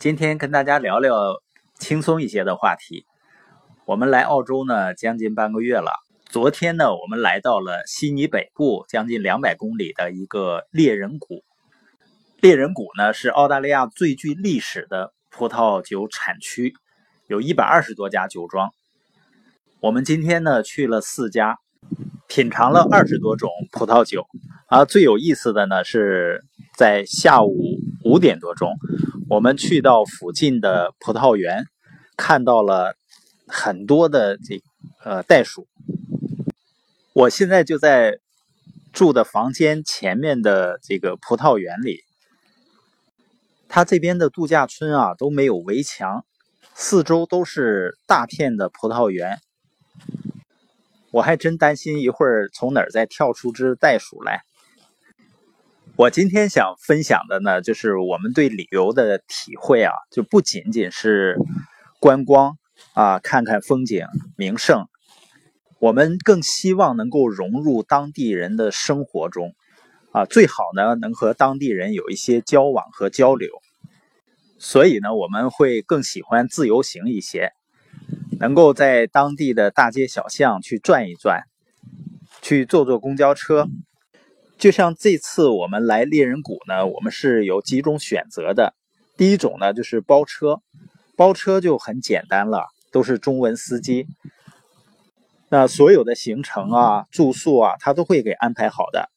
今天跟大家聊聊轻松一些的话题。我们来澳洲呢，将近半个月了。昨天呢，我们来到了悉尼北部将近两百公里的一个猎人谷。猎人谷呢，是澳大利亚最具历史的葡萄酒产区，有一百二十多家酒庄。我们今天呢，去了四家，品尝了二十多种葡萄酒。啊，最有意思的呢，是在下午五点多钟。我们去到附近的葡萄园，看到了很多的这呃袋鼠。我现在就在住的房间前面的这个葡萄园里，它这边的度假村啊都没有围墙，四周都是大片的葡萄园。我还真担心一会儿从哪儿再跳出只袋鼠来。我今天想分享的呢，就是我们对旅游的体会啊，就不仅仅是观光啊，看看风景名胜，我们更希望能够融入当地人的生活中啊，最好呢能和当地人有一些交往和交流。所以呢，我们会更喜欢自由行一些，能够在当地的大街小巷去转一转，去坐坐公交车。就像这次我们来猎人谷呢，我们是有几种选择的。第一种呢就是包车，包车就很简单了，都是中文司机。那所有的行程啊、住宿啊，他都会给安排好的。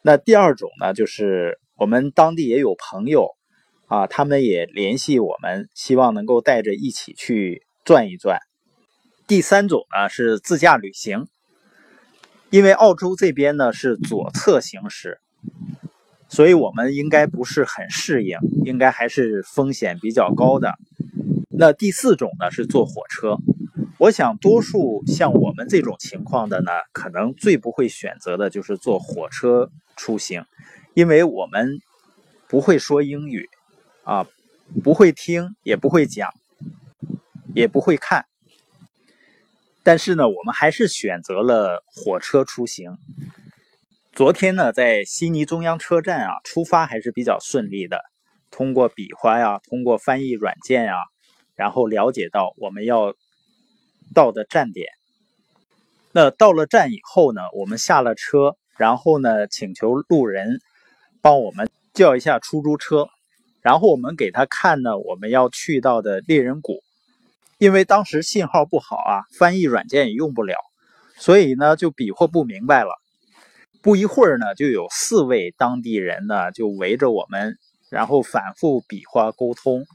那第二种呢，就是我们当地也有朋友啊，他们也联系我们，希望能够带着一起去转一转。第三种呢是自驾旅行。因为澳洲这边呢是左侧行驶，所以我们应该不是很适应，应该还是风险比较高的。那第四种呢是坐火车，我想多数像我们这种情况的呢，可能最不会选择的就是坐火车出行，因为我们不会说英语，啊，不会听，也不会讲，也不会看。但是呢，我们还是选择了火车出行。昨天呢，在悉尼中央车站啊，出发还是比较顺利的。通过比划呀，通过翻译软件呀，然后了解到我们要到的站点。那到了站以后呢，我们下了车，然后呢，请求路人帮我们叫一下出租车，然后我们给他看呢，我们要去到的猎人谷。因为当时信号不好啊，翻译软件也用不了，所以呢就比划不明白了。不一会儿呢，就有四位当地人呢就围着我们，然后反复比划沟通。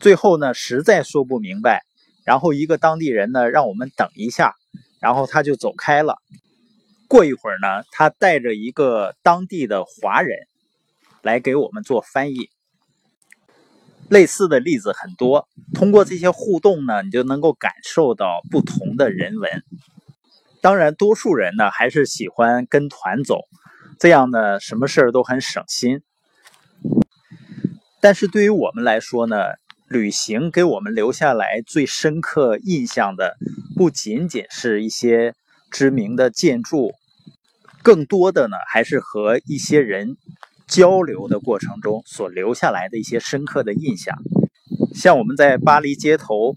最后呢，实在说不明白，然后一个当地人呢让我们等一下，然后他就走开了。过一会儿呢，他带着一个当地的华人来给我们做翻译。类似的例子很多，通过这些互动呢，你就能够感受到不同的人文。当然，多数人呢还是喜欢跟团走，这样呢什么事儿都很省心。但是对于我们来说呢，旅行给我们留下来最深刻印象的，不仅仅是一些知名的建筑，更多的呢还是和一些人。交流的过程中所留下来的一些深刻的印象，像我们在巴黎街头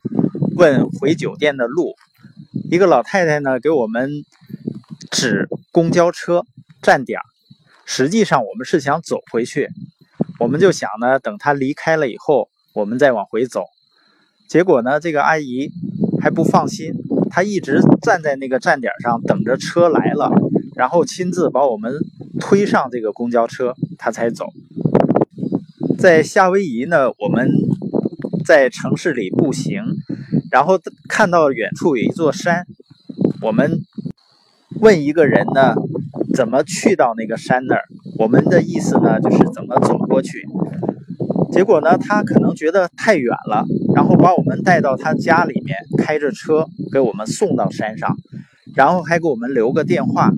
问回酒店的路，一个老太太呢给我们指公交车站点，实际上我们是想走回去，我们就想呢等她离开了以后，我们再往回走。结果呢这个阿姨还不放心，她一直站在那个站点上等着车来了，然后亲自把我们推上这个公交车。他才走。在夏威夷呢，我们在城市里步行，然后看到远处有一座山，我们问一个人呢，怎么去到那个山那儿？我们的意思呢，就是怎么走过去。结果呢，他可能觉得太远了，然后把我们带到他家里面，开着车给我们送到山上，然后还给我们留个电话。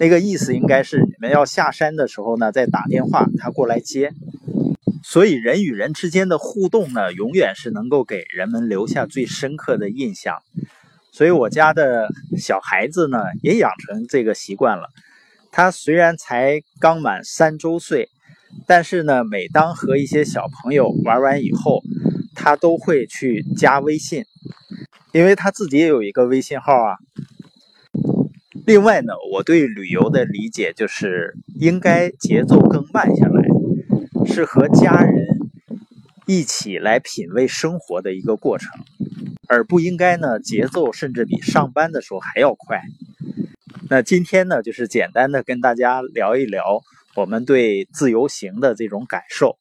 那个意思应该是们要下山的时候呢，再打电话，他过来接。所以人与人之间的互动呢，永远是能够给人们留下最深刻的印象。所以我家的小孩子呢，也养成这个习惯了。他虽然才刚满三周岁，但是呢，每当和一些小朋友玩完以后，他都会去加微信，因为他自己也有一个微信号啊。另外呢，我对旅游的理解就是应该节奏更慢下来，是和家人一起来品味生活的一个过程，而不应该呢节奏甚至比上班的时候还要快。那今天呢，就是简单的跟大家聊一聊我们对自由行的这种感受。